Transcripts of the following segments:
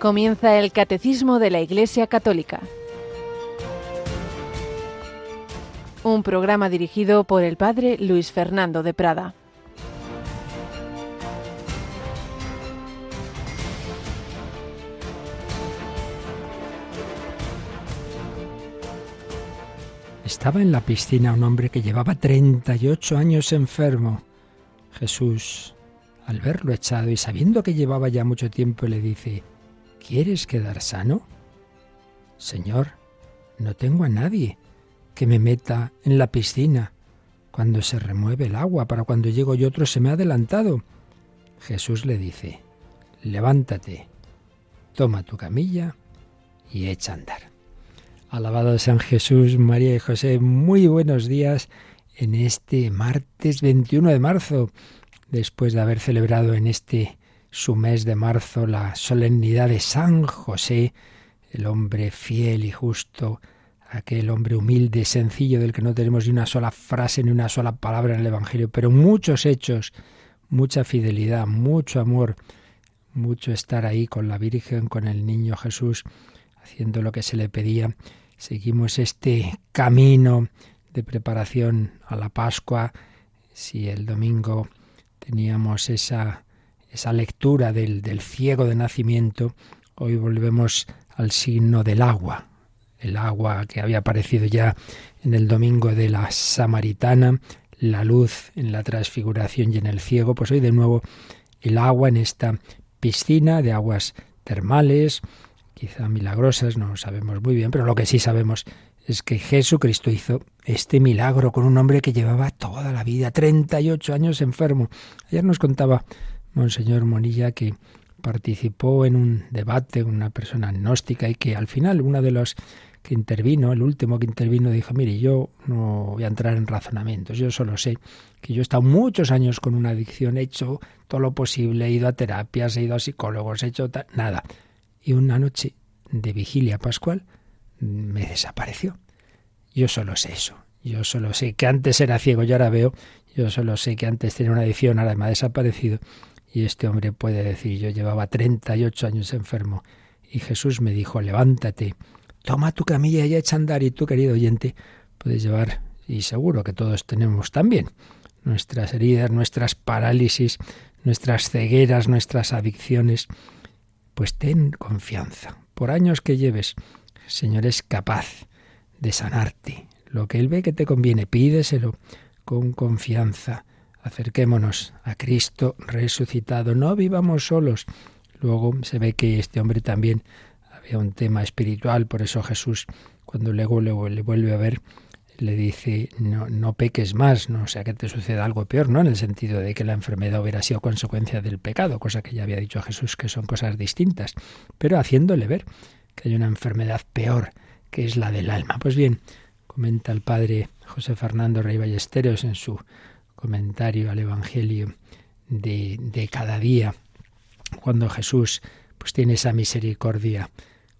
Comienza el Catecismo de la Iglesia Católica. Un programa dirigido por el Padre Luis Fernando de Prada. Estaba en la piscina un hombre que llevaba 38 años enfermo. Jesús, al verlo echado y sabiendo que llevaba ya mucho tiempo, le dice, ¿Quieres quedar sano? Señor, no tengo a nadie que me meta en la piscina cuando se remueve el agua, para cuando llego yo otro se me ha adelantado. Jesús le dice, levántate, toma tu camilla y echa a andar. Alabado San Jesús, María y José, muy buenos días en este martes 21 de marzo, después de haber celebrado en este su mes de marzo la solemnidad de San José, el hombre fiel y justo, aquel hombre humilde, sencillo, del que no tenemos ni una sola frase ni una sola palabra en el Evangelio, pero muchos hechos, mucha fidelidad, mucho amor, mucho estar ahí con la Virgen, con el niño Jesús, haciendo lo que se le pedía. Seguimos este camino de preparación a la Pascua. Si el domingo teníamos esa esa lectura del, del ciego de nacimiento, hoy volvemos al signo del agua, el agua que había aparecido ya en el domingo de la samaritana, la luz en la transfiguración y en el ciego, pues hoy de nuevo el agua en esta piscina de aguas termales, quizá milagrosas, no lo sabemos muy bien, pero lo que sí sabemos es que Jesucristo hizo este milagro con un hombre que llevaba toda la vida, 38 años enfermo. Ayer nos contaba Monseñor Monilla, que participó en un debate con una persona agnóstica y que al final uno de los que intervino, el último que intervino, dijo, mire, yo no voy a entrar en razonamientos, yo solo sé que yo he estado muchos años con una adicción, he hecho todo lo posible, he ido a terapias, he ido a psicólogos, he hecho nada. Y una noche de vigilia pascual me desapareció. Yo solo sé eso. Yo solo sé que antes era ciego y ahora veo. Yo solo sé que antes tenía una adicción, ahora me ha desaparecido. Y este hombre puede decir, yo llevaba 38 años enfermo y Jesús me dijo, levántate, toma tu camilla y echa a andar. Y tú, querido oyente, puedes llevar, y seguro que todos tenemos también, nuestras heridas, nuestras parálisis, nuestras cegueras, nuestras adicciones. Pues ten confianza. Por años que lleves, el Señor es capaz de sanarte. Lo que Él ve que te conviene, pídeselo con confianza acerquémonos a Cristo resucitado, no vivamos solos. Luego se ve que este hombre también había un tema espiritual, por eso Jesús, cuando luego le, vuelve a ver, le dice, no, no peques más, no sea que te suceda algo peor, ¿no? En el sentido de que la enfermedad hubiera sido consecuencia del pecado, cosa que ya había dicho Jesús que son cosas distintas, pero haciéndole ver que hay una enfermedad peor, que es la del alma. Pues bien, comenta el padre José Fernando Rey Ballesteros en su comentario al Evangelio de, de cada día, cuando Jesús pues tiene esa misericordia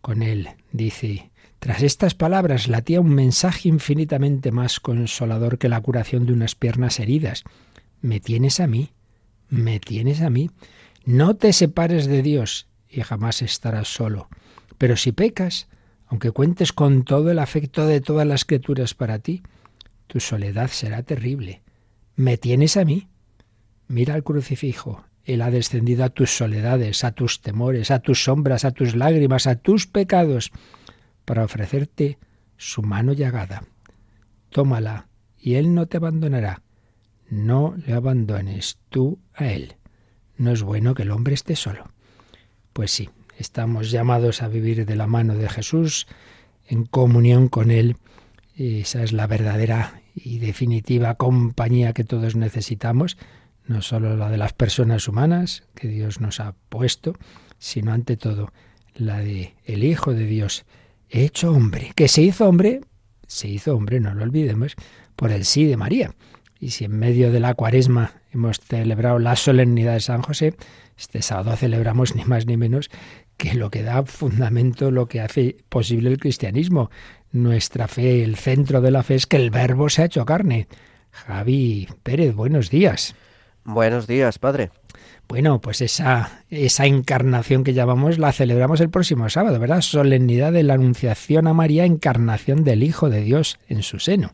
con él, dice, tras estas palabras latía un mensaje infinitamente más consolador que la curación de unas piernas heridas. Me tienes a mí, me tienes a mí. No te separes de Dios y jamás estarás solo. Pero si pecas, aunque cuentes con todo el afecto de todas las criaturas para ti, tu soledad será terrible. ¿Me tienes a mí? Mira al crucifijo. Él ha descendido a tus soledades, a tus temores, a tus sombras, a tus lágrimas, a tus pecados, para ofrecerte su mano llagada. Tómala, y Él no te abandonará. No le abandones tú a Él. No es bueno que el hombre esté solo. Pues sí, estamos llamados a vivir de la mano de Jesús, en comunión con Él. Esa es la verdadera y definitiva compañía que todos necesitamos, no solo la de las personas humanas que Dios nos ha puesto, sino ante todo la de el Hijo de Dios hecho hombre, que se hizo hombre, se hizo hombre, no lo olvidemos, por el sí de María. Y si en medio de la cuaresma hemos celebrado la solemnidad de San José, este sábado celebramos ni más ni menos que lo que da fundamento, lo que hace posible el cristianismo, nuestra fe, el centro de la fe es que el verbo se ha hecho carne. Javi Pérez, buenos días. Buenos días, padre. Bueno, pues esa, esa encarnación que llamamos la celebramos el próximo sábado, ¿verdad? Solemnidad de la Anunciación a María, encarnación del Hijo de Dios en su seno.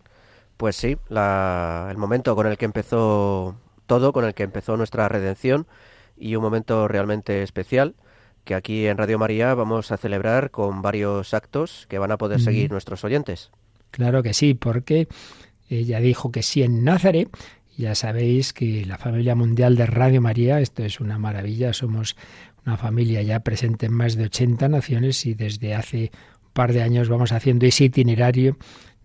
Pues sí, el momento con el que empezó todo, con el que empezó nuestra redención y un momento realmente especial que aquí en Radio María vamos a celebrar con varios actos que van a poder seguir nuestros oyentes. Claro que sí, porque ella dijo que sí en Nazaret ya sabéis que la familia mundial de Radio María, esto es una maravilla, somos una familia ya presente en más de 80 naciones y desde hace un par de años vamos haciendo ese itinerario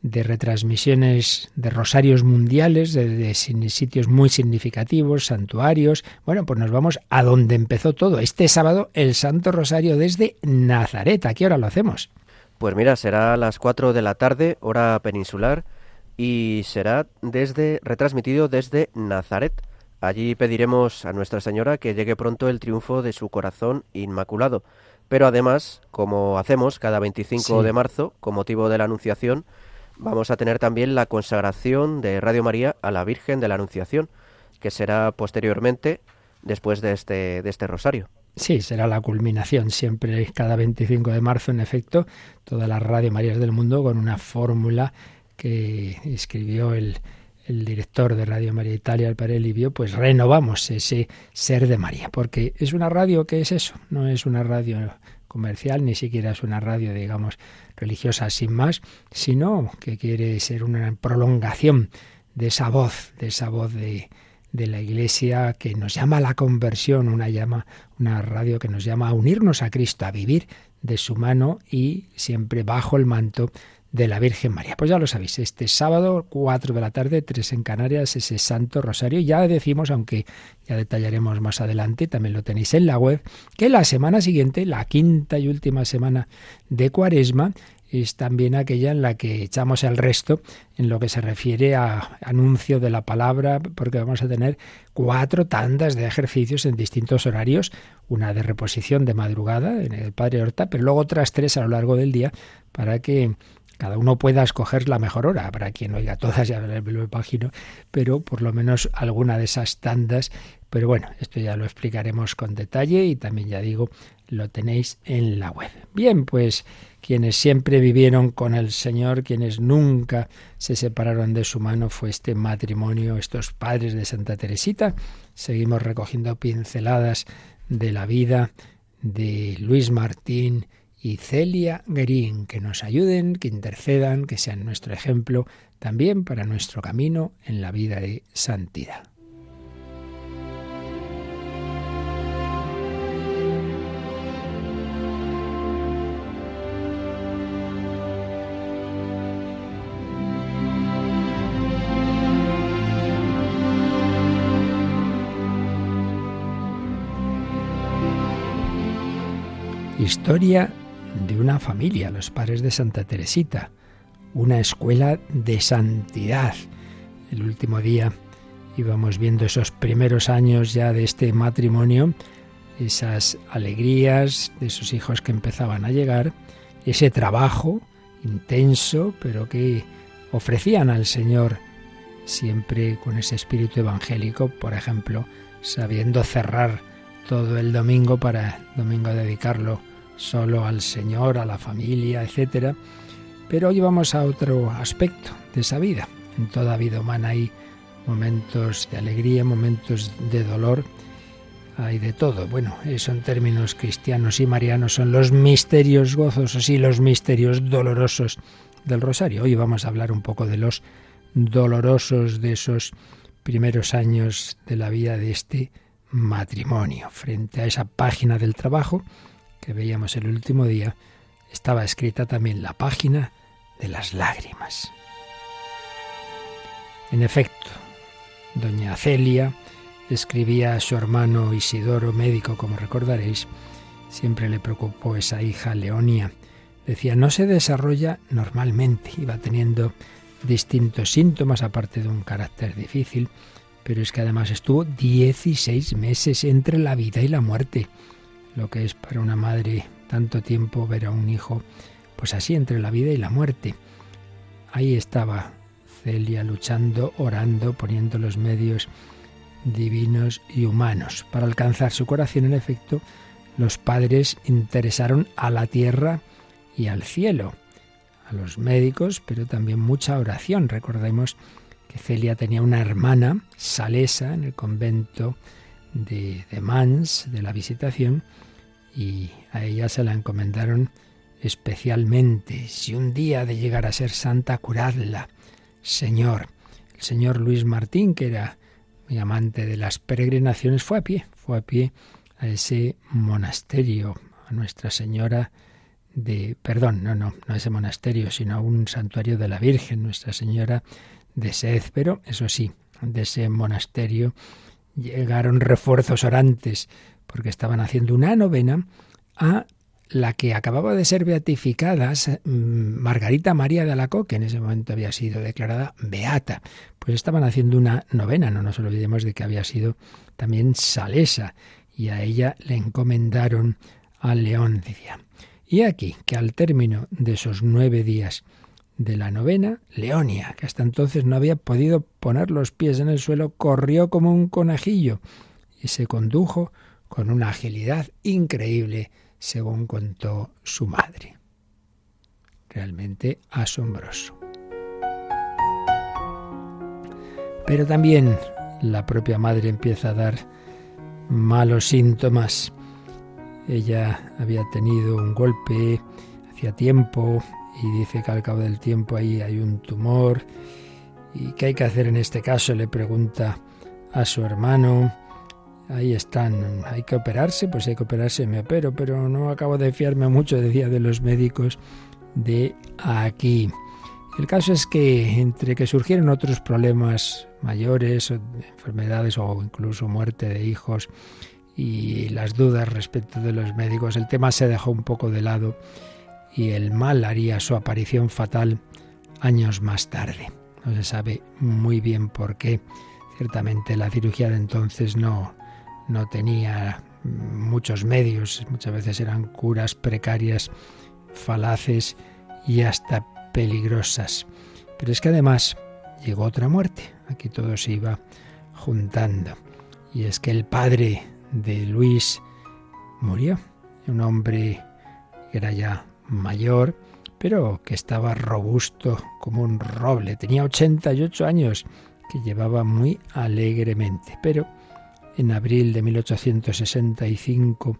de retransmisiones de rosarios mundiales, de, sitios muy significativos, santuarios. Bueno, pues nos vamos a donde empezó todo. Este sábado el Santo Rosario desde Nazaret. ¿A qué hora lo hacemos? Pues mira, será a las 4 de la tarde, hora peninsular y será desde retransmitido desde Nazaret. Allí pediremos a Nuestra Señora que llegue pronto el triunfo de su corazón inmaculado. Pero además, como hacemos cada 25 de marzo, con motivo de la Anunciación, vamos a tener también la consagración de Radio María a la Virgen de la Anunciación, que será posteriormente después de este, de este rosario. Sí, será la culminación siempre cada 25 de marzo, en efecto, todas las Radio Marías del mundo con una fórmula que escribió el, el director de Radio María Italia, el padre Livio, pues renovamos ese ser de María, porque es una radio que es eso, no es una radio comercial, ni siquiera es una radio, digamos, religiosa sin más, sino que quiere ser una prolongación de esa voz, de esa voz de, de la Iglesia que nos llama a la conversión, una llama, una radio que nos llama a unirnos a Cristo, a vivir de su mano y siempre bajo el manto de la Virgen María. Pues ya lo sabéis, este sábado, 4 de la tarde, 3 en Canarias, ese Santo Rosario. Ya decimos, aunque ya detallaremos más adelante, también lo tenéis en la web, que la semana siguiente, la quinta y última semana de Cuaresma, es también aquella en la que echamos el resto en lo que se refiere a anuncio de la palabra, porque vamos a tener cuatro tandas de ejercicios en distintos horarios, una de reposición de madrugada en el Padre Horta, pero luego otras tres a lo largo del día para que cada uno pueda escoger la mejor hora. Habrá quien oiga todas, ya me lo imagino, pero por lo menos alguna de esas tandas. Pero bueno, esto ya lo explicaremos con detalle y también ya digo, lo tenéis en la web. Bien, pues quienes siempre vivieron con el Señor, quienes nunca se separaron de su mano, fue este matrimonio, estos padres de Santa Teresita. Seguimos recogiendo pinceladas de la vida de Luis Martín y Celia Guerín, que nos ayuden, que intercedan, que sean nuestro ejemplo también para nuestro camino en la vida de santidad. Historia una familia, los padres de Santa Teresita, una escuela de santidad. El último día íbamos viendo esos primeros años ya de este matrimonio, esas alegrías de sus hijos que empezaban a llegar, ese trabajo intenso, pero que ofrecían al Señor siempre con ese espíritu evangélico, por ejemplo, sabiendo cerrar todo el domingo para domingo dedicarlo solo al Señor, a la familia, etc. Pero hoy vamos a otro aspecto de esa vida. En toda vida humana hay momentos de alegría, momentos de dolor, hay de todo. Bueno, eso en términos cristianos y marianos son los misterios gozosos y los misterios dolorosos del rosario. Hoy vamos a hablar un poco de los dolorosos de esos primeros años de la vida de este matrimonio. Frente a esa página del trabajo, que veíamos el último día, estaba escrita también la página de las lágrimas. En efecto, doña Celia escribía a su hermano Isidoro, médico, como recordaréis, siempre le preocupó esa hija Leonia. Decía, no se desarrolla normalmente, iba teniendo distintos síntomas, aparte de un carácter difícil, pero es que además estuvo 16 meses entre la vida y la muerte lo que es para una madre tanto tiempo ver a un hijo, pues así entre la vida y la muerte. Ahí estaba Celia luchando, orando, poniendo los medios divinos y humanos. Para alcanzar su corazón, en efecto, los padres interesaron a la tierra y al cielo, a los médicos, pero también mucha oración. Recordemos que Celia tenía una hermana, Salesa, en el convento de, de Mans, de la Visitación, y a ella se la encomendaron especialmente. Si un día de llegar a ser santa, curadla, Señor. El señor Luis Martín, que era muy amante de las peregrinaciones, fue a pie, fue a pie a ese monasterio, a Nuestra Señora de, perdón, no, no, no a ese monasterio, sino a un santuario de la Virgen, Nuestra Señora de Sed, pero eso sí, de ese monasterio llegaron refuerzos orantes, porque estaban haciendo una novena a la que acababa de ser beatificada, mm, Margarita María de Alacoque, que en ese momento había sido declarada beata. Pues estaban haciendo una novena, no nos olvidemos de que había sido también salesa, y a ella le encomendaron a Leónidia. Y aquí que al término de esos nueve días de la novena, Leonia, que hasta entonces no había podido poner los pies en el suelo, corrió como un conejillo y se condujo con una agilidad increíble según contó su madre. Realmente asombroso. Pero también la propia madre empieza a dar malos síntomas. Ella había tenido un golpe hacía tiempo y dice que al cabo del tiempo ahí hay un tumor. ¿Y qué hay que hacer en este caso? Le pregunta a su hermano ahí están, hay que operarse, pues hay que operarse, me opero, pero no acabo de fiarme mucho, decía, de los médicos de aquí. El caso es que entre que surgieron otros problemas mayores, enfermedades o incluso muerte de hijos y las dudas respecto de los médicos, el tema se dejó un poco de lado y el mal haría su aparición fatal años más tarde. No se sabe muy bien por qué. Ciertamente la cirugía de entonces no, no tenía muchos medios, muchas veces eran curas precarias, falaces y hasta peligrosas. Pero es que además llegó otra muerte, aquí todo se iba juntando. Y es que el padre de Luis murió, un hombre que era ya mayor, pero que estaba robusto como un roble, tenía 88 años, que llevaba muy alegremente, pero en abril de 1865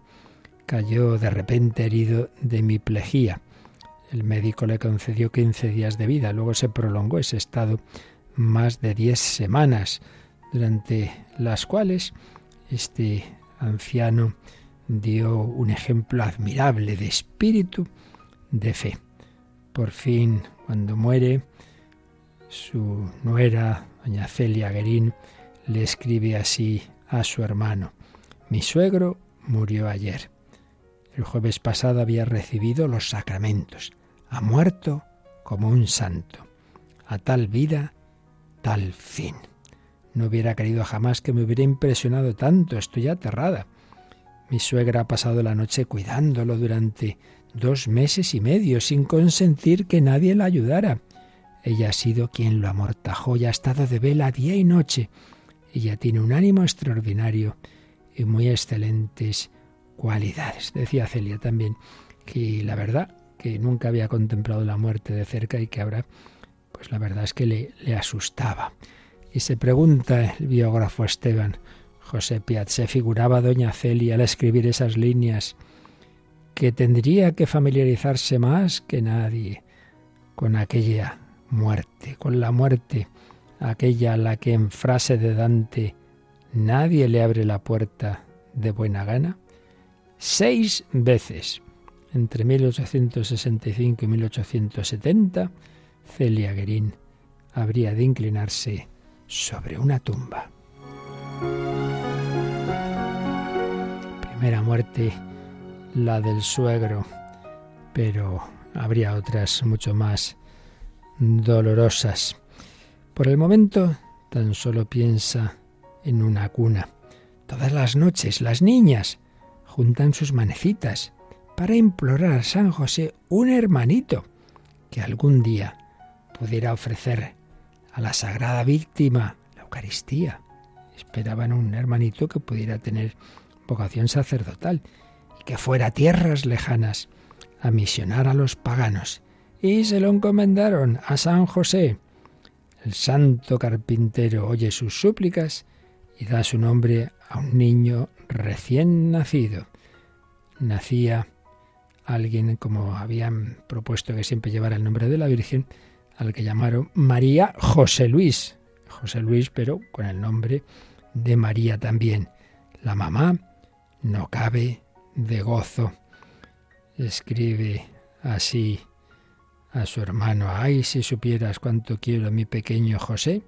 cayó de repente herido de miplejía. El médico le concedió 15 días de vida, luego se prolongó ese estado más de 10 semanas, durante las cuales este anciano dio un ejemplo admirable de espíritu, de fe. Por fin, cuando muere, su nuera, doña Celia Guerín, le escribe así a su hermano. Mi suegro murió ayer. El jueves pasado había recibido los sacramentos. Ha muerto como un santo. A tal vida, tal fin. No hubiera querido jamás que me hubiera impresionado tanto. Estoy aterrada. Mi suegra ha pasado la noche cuidándolo durante dos meses y medio sin consentir que nadie la ayudara. Ella ha sido quien lo amortajó y ha estado de vela día y noche. Ella tiene un ánimo extraordinario y muy excelentes cualidades. Decía Celia también que la verdad que nunca había contemplado la muerte de cerca y que ahora, pues la verdad es que le, asustaba. Y se pregunta el biógrafo Esteban José Piat, ¿se figuraba doña Celia al escribir esas líneas que tendría que familiarizarse más que nadie con aquella muerte, con la muerte aquella a la que en frase de Dante nadie le abre la puerta de buena gana? Seis veces, entre 1865 y 1870, Celia Guerín habría de inclinarse sobre una tumba. Primera muerte, la del suegro, pero habría otras mucho más dolorosas. Por el momento tan solo piensa en una cuna. Todas las noches las niñas juntan sus manecitas para implorar a San José un hermanito que algún día pudiera ofrecer a la sagrada víctima la Eucaristía. Esperaban un hermanito que pudiera tener vocación sacerdotal que fuera a tierras lejanas a misionar a los paganos. Y se lo encomendaron a San José. El santo carpintero oye sus súplicas y da su nombre a un niño recién nacido. Nacía alguien, como habían propuesto que siempre llevara el nombre de la Virgen, al que llamaron María José Luis. José Luis, pero con el nombre de María también. La mamá no cabe de gozo. Escribe así a su hermano, ay, si supieras cuánto quiero a mi pequeño José.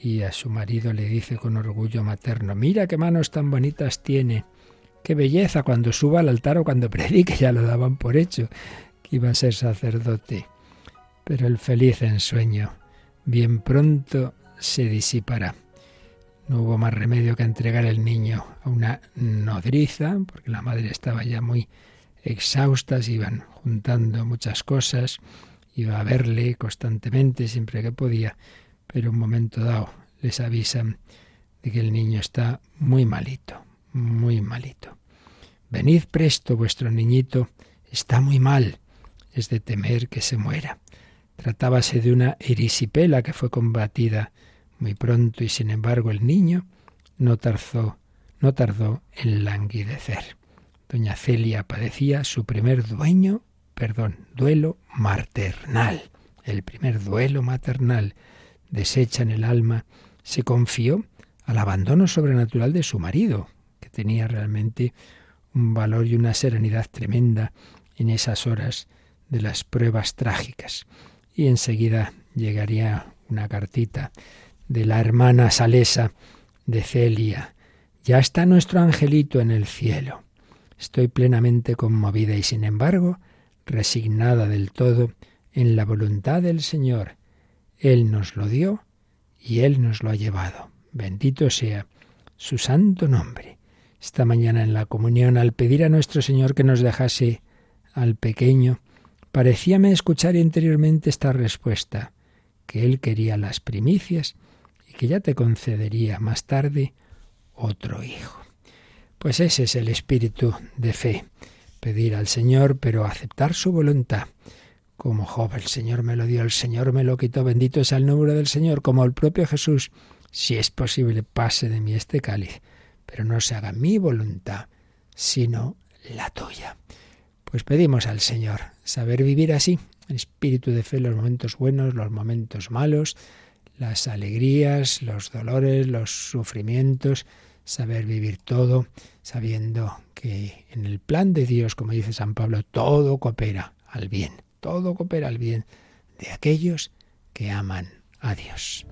Y a su marido le dice con orgullo materno, mira qué manos tan bonitas tiene, qué belleza cuando suba al altar o cuando predique, ya lo daban por hecho, que iba a ser sacerdote. Pero el feliz ensueño bien pronto se disipará. No hubo más remedio que entregar el niño a una nodriza, porque la madre estaba ya muy exhausta, se iban juntando muchas cosas, iba a verle constantemente siempre que podía, pero un momento dado les avisan de que el niño está muy malito, muy malito. Venid presto, vuestro niñito está muy mal, es de temer que se muera. Tratábase de una erisipela que fue combatida muy pronto y sin embargo el niño no tardó, no tardó en languidecer. Doña Celia padecía su primer dueño, perdón, duelo maternal. El primer duelo maternal, deshecha en el alma, se confió al abandono sobrenatural de su marido, que tenía realmente un valor y una serenidad tremenda en esas horas de las pruebas trágicas. Y enseguida llegaría una cartita de la hermana Salesa de Celia. Ya está nuestro angelito en el cielo. Estoy plenamente conmovida y sin embargo resignada del todo en la voluntad del Señor. Él nos lo dio y Él nos lo ha llevado. Bendito sea su santo nombre. Esta mañana en la comunión, al pedir a nuestro Señor que nos dejase al pequeño, parecíame escuchar interiormente esta respuesta, que Él quería las primicias que ya te concedería más tarde otro hijo. Pues ese es el espíritu de fe, pedir al Señor, pero aceptar su voluntad. Como Job, el Señor me lo dio, el Señor me lo quitó, bendito es el número del Señor, como el propio Jesús, si es posible, pase de mí este cáliz, pero no se haga mi voluntad, sino la tuya. Pues pedimos al Señor saber vivir así, el espíritu de fe, los momentos buenos, los momentos malos, las alegrías, los dolores, los sufrimientos, saber vivir todo, sabiendo que en el plan de Dios, como dice San Pablo, todo coopera al bien, todo coopera al bien de aquellos que aman a Dios.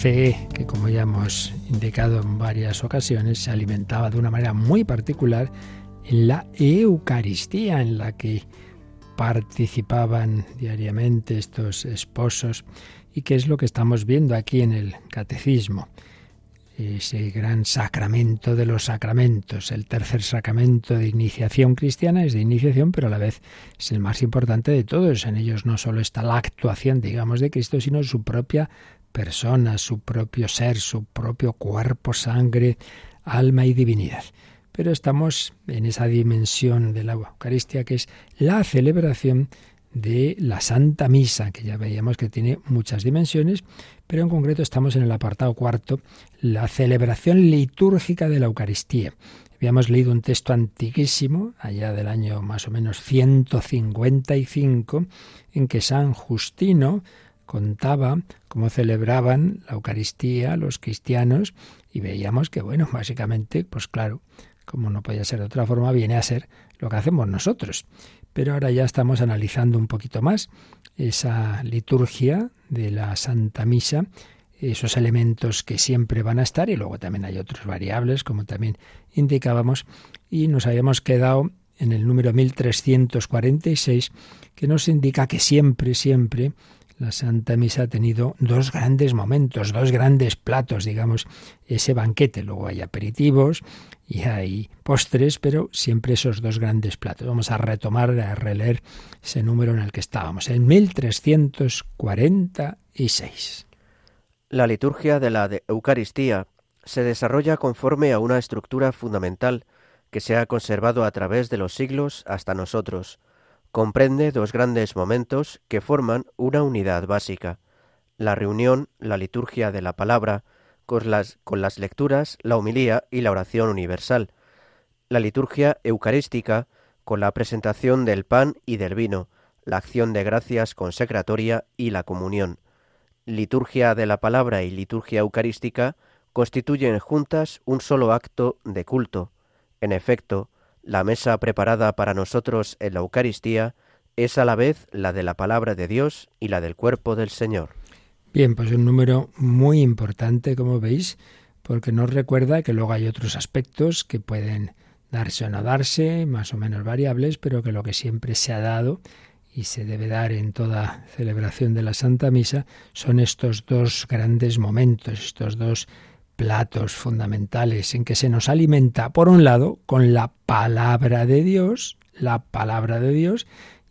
Fe que, como ya hemos indicado en varias ocasiones, se alimentaba de una manera muy particular en la Eucaristía, en la que participaban diariamente estos esposos y que es lo que estamos viendo aquí en el catecismo. Ese gran sacramento de los sacramentos, el tercer sacramento de iniciación cristiana es de iniciación, pero a la vez es el más importante de todos. En ellos no solo está la actuación, digamos, de Cristo, sino su propia persona, su propio ser, su propio cuerpo, sangre, alma y divinidad. Pero estamos en esa dimensión de la Eucaristía que es la celebración de la Santa Misa, que ya veíamos que tiene muchas dimensiones, pero en concreto estamos en el apartado cuarto, la celebración litúrgica de la Eucaristía. Habíamos leído un texto antiquísimo, allá del año más o menos 155, en que San Justino contaba cómo celebraban la Eucaristía los cristianos y veíamos que, bueno, básicamente, pues claro, como no podía ser de otra forma, viene a ser lo que hacemos nosotros. pero ahora ya estamos analizando un poquito más esa liturgia de la Santa Misa, esos elementos que siempre van a estar y luego también hay otros variables, como también indicábamos, y nos habíamos quedado en el número 1346, que nos indica que siempre, siempre la Santa Misa ha tenido dos grandes momentos, dos grandes platos, digamos, ese banquete. Luego hay aperitivos y hay postres, pero siempre esos dos grandes platos. Vamos a retomar, a releer ese número en el que estábamos, el 1346. La liturgia de la Eucaristía se desarrolla conforme a una estructura fundamental que se ha conservado a través de los siglos hasta nosotros comprende dos grandes momentos que forman una unidad básica, la reunión, la liturgia de la palabra, con las, con las lecturas, la homilía y la oración universal, la liturgia eucarística, con la presentación del pan y del vino, la acción de gracias consecratoria y la comunión. Liturgia de la palabra y liturgia eucarística constituyen juntas un solo acto de culto. En efecto, la mesa preparada para nosotros en la Eucaristía es a la vez la de la palabra de Dios y la del cuerpo del Señor. Bien, pues un número muy importante, como veis, porque nos recuerda que luego hay otros aspectos que pueden darse o no darse, más o menos variables, pero que lo que siempre se ha dado y se debe dar en toda celebración de la Santa Misa son estos dos grandes momentos, estos dos platos fundamentales en que se nos alimenta, por un lado, con la palabra de Dios, la palabra de Dios,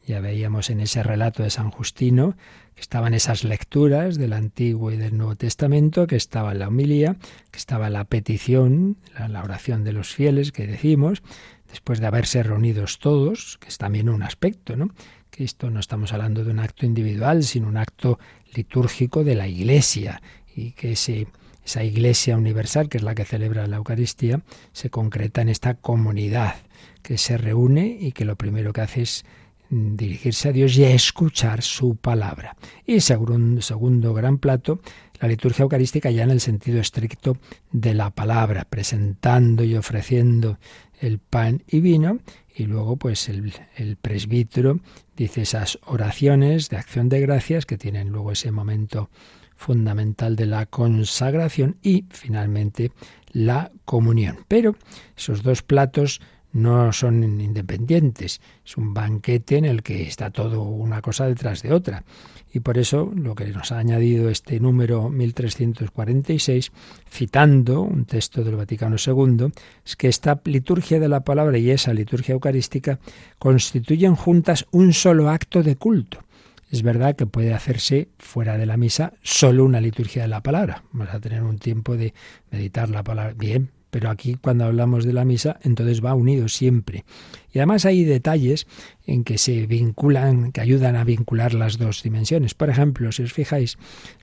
ya veíamos en ese relato de San Justino, que estaban esas lecturas del Antiguo y del Nuevo Testamento, que estaba la homilía, que estaba la petición, la, oración de los fieles que decimos, después de haberse reunidos todos, que es también un aspecto, ¿no? Que esto no estamos hablando de un acto individual, sino un acto litúrgico de la Iglesia, y que se esa Iglesia universal, que es la que celebra la Eucaristía, se concreta en esta comunidad que se reúne y que lo primero que hace es mm, dirigirse a Dios y escuchar su palabra. Y segundo, segundo gran plato, la liturgia eucarística ya en el sentido estricto de la palabra, presentando y ofreciendo el pan y vino, y luego pues el, el presbítero dice esas oraciones de acción de gracias que tienen luego ese momento fundamental de la consagración y finalmente la comunión. Pero esos dos platos no son independientes, es un banquete en el que está todo una cosa detrás de otra. Y por eso lo que nos ha añadido este número 1346, citando un texto del Vaticano II, es que esta liturgia de la palabra y esa liturgia eucarística constituyen juntas un solo acto de culto. Es verdad que puede hacerse fuera de la misa solo una liturgia de la palabra. Vamos a tener un tiempo de meditar la palabra. Bien, pero aquí cuando hablamos de la misa, entonces va unido siempre. Y además hay detalles en que se vinculan, que ayudan a vincular las dos dimensiones. Por ejemplo, si os fijáis,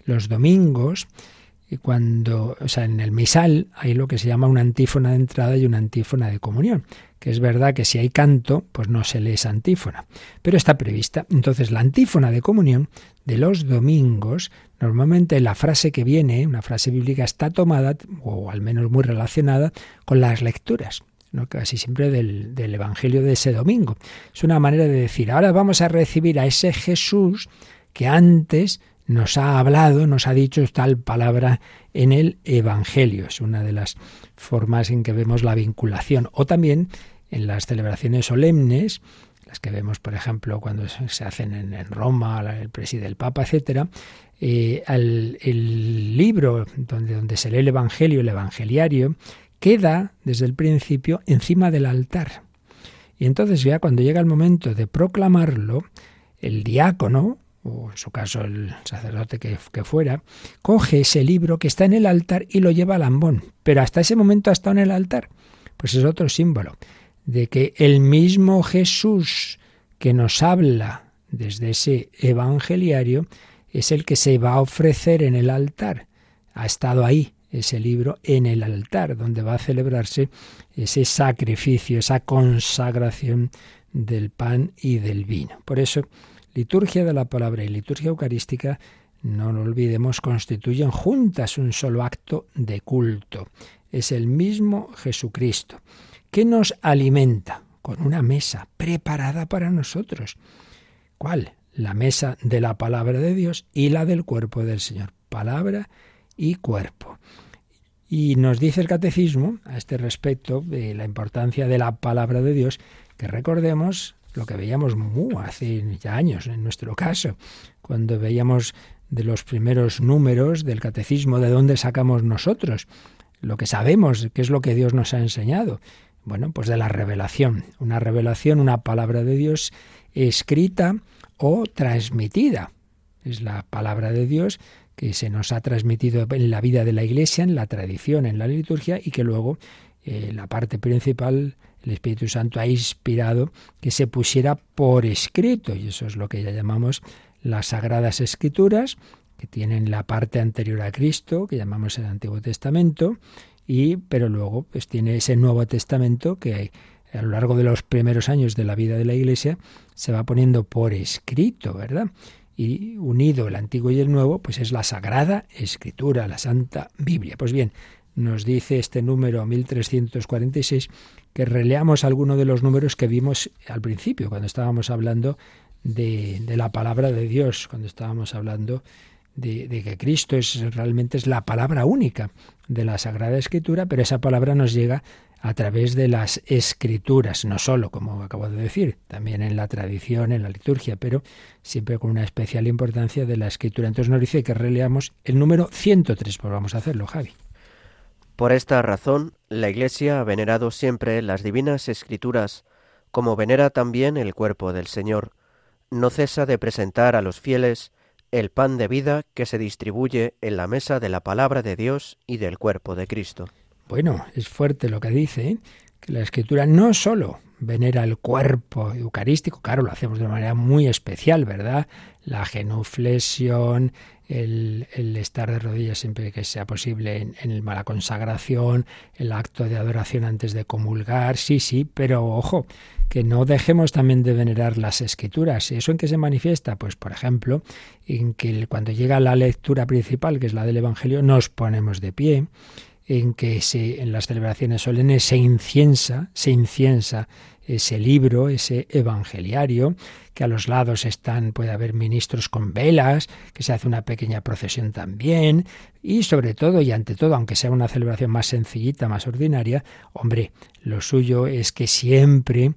los domingos, cuando, o sea, en el misal hay lo que se llama una antífona de entrada y una antífona de comunión que es verdad que si hay canto, pues no se lee esa antífona, pero está prevista. Entonces, la antífona de comunión de los domingos, normalmente la frase que viene, una frase bíblica, está tomada, o al menos muy relacionada, con las lecturas. ¿no? casi siempre del, del Evangelio de ese domingo. Es una manera de decir, ahora vamos a recibir a ese Jesús que antes nos ha hablado, nos ha dicho tal palabra en el Evangelio. Es una de las formas en que vemos la vinculación. O también en las celebraciones solemnes, las que vemos, por ejemplo, cuando se hacen en, Roma, el preside el Papa, etcétera, eh, el libro donde, donde se lee el Evangelio, el Evangeliario, queda desde el principio encima del altar. Y entonces ya cuando llega el momento de proclamarlo, el diácono, o en su caso el sacerdote que, fuera, coge ese libro que está en el altar y lo lleva al ambón. Pero hasta ese momento ha estado en el altar. Pues es otro símbolo de que el mismo Jesús que nos habla desde ese evangeliario es el que se va a ofrecer en el altar. Ha estado ahí ese libro en el altar, donde va a celebrarse ese sacrificio, esa consagración del pan y del vino. Por eso Liturgia de la palabra y liturgia eucarística, no lo olvidemos, constituyen juntas un solo acto de culto. Es el mismo Jesucristo, que nos alimenta con una mesa preparada para nosotros. ¿Cuál? La mesa de la palabra de Dios y la del cuerpo del Señor. Palabra y cuerpo. Y nos dice el catecismo a este respecto de la importancia de la palabra de Dios, que recordemos lo que veíamos hace ya años en nuestro caso, cuando veíamos de los primeros números del catecismo, de dónde sacamos nosotros, lo que sabemos, qué es lo que Dios nos ha enseñado. Bueno, pues de la revelación, una revelación, una palabra de Dios escrita o transmitida. Es la palabra de Dios que se nos ha transmitido en la vida de la Iglesia, en la tradición, en la liturgia, y que luego eh, la parte principal, el Espíritu Santo ha inspirado que se pusiera por escrito, y eso es lo que ya llamamos las Sagradas Escrituras, que tienen la parte anterior a Cristo, que llamamos el Antiguo Testamento, y pero luego pues tiene ese Nuevo Testamento que a lo largo de los primeros años de la vida de la Iglesia se va poniendo por escrito, ¿verdad? y unido el antiguo y el nuevo, pues es la Sagrada Escritura, la Santa Biblia. Pues bien, nos dice este número 1346 que releamos alguno de los números que vimos al principio, cuando estábamos hablando de, la palabra de Dios, cuando estábamos hablando de, de, que Cristo es realmente es la palabra única de la Sagrada Escritura, pero esa palabra nos llega a través de las escrituras, no solo, como acabo de decir, también en la tradición, en la liturgia, pero siempre con una especial importancia de la escritura. Entonces nos dice que releamos el número 103, pues vamos a hacerlo, Javi. Por esta razón, la Iglesia ha venerado siempre las divinas escrituras, como venera también el cuerpo del Señor. No cesa de presentar a los fieles el pan de vida que se distribuye en la mesa de la palabra de Dios y del cuerpo de Cristo. Bueno, es fuerte lo que dice, ¿eh? que la escritura no solo venera el cuerpo eucarístico, claro, lo hacemos de manera muy especial, ¿verdad? La genuflexión, el, estar de rodillas siempre que sea posible en, en la consagración, el acto de adoración antes de comulgar, sí, sí, pero ojo, que no dejemos también de venerar las escrituras. ¿Y eso en qué se manifiesta? Pues, por ejemplo, en que cuando llega la lectura principal, que es la del Evangelio, nos ponemos de pie, en que se, en las celebraciones solemnes se inciensa, se inciensa ese libro, ese evangeliario, que a los lados están, puede haber ministros con velas, que se hace una pequeña procesión también, y sobre todo y ante todo, aunque sea una celebración más sencillita, más ordinaria, hombre, lo suyo es que siempre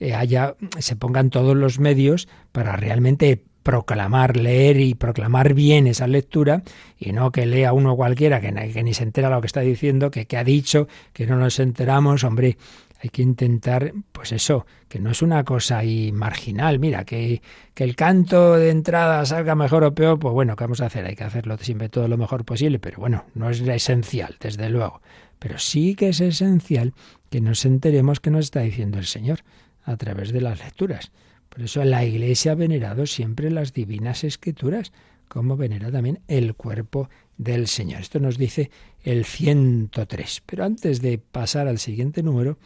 eh, haya, se pongan todos los medios para realmente proclamar, leer y proclamar bien esa lectura y no que lea uno cualquiera que, ni se entera lo que está diciendo, que, ha dicho, que no nos enteramos, hombre, hay que intentar, pues eso, que no es una cosa ahí marginal, mira, que, que el canto de entrada salga mejor o peor, pues bueno, ¿qué vamos a hacer? Hay que hacerlo siempre todo lo mejor posible, pero bueno, no es esencial, desde luego, pero sí que es esencial que nos enteremos que nos está diciendo el Señor a través de las lecturas. Por eso la Iglesia ha venerado siempre las divinas escrituras, como venera también el cuerpo del Señor. Esto nos dice el 103. Pero antes de pasar al siguiente número,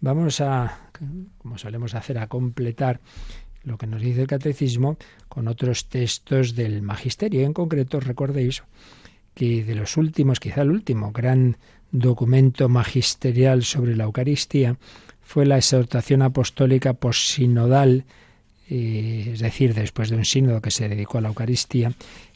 vamos a, como solemos hacer, a completar lo que nos dice el catecismo con otros textos del magisterio. En concreto, recordéis que de los últimos, quizá el último gran documento magisterial sobre la Eucaristía fue la exhortación apostólica posinodal es decir, después de un sínodo que se dedicó a la Eucaristía,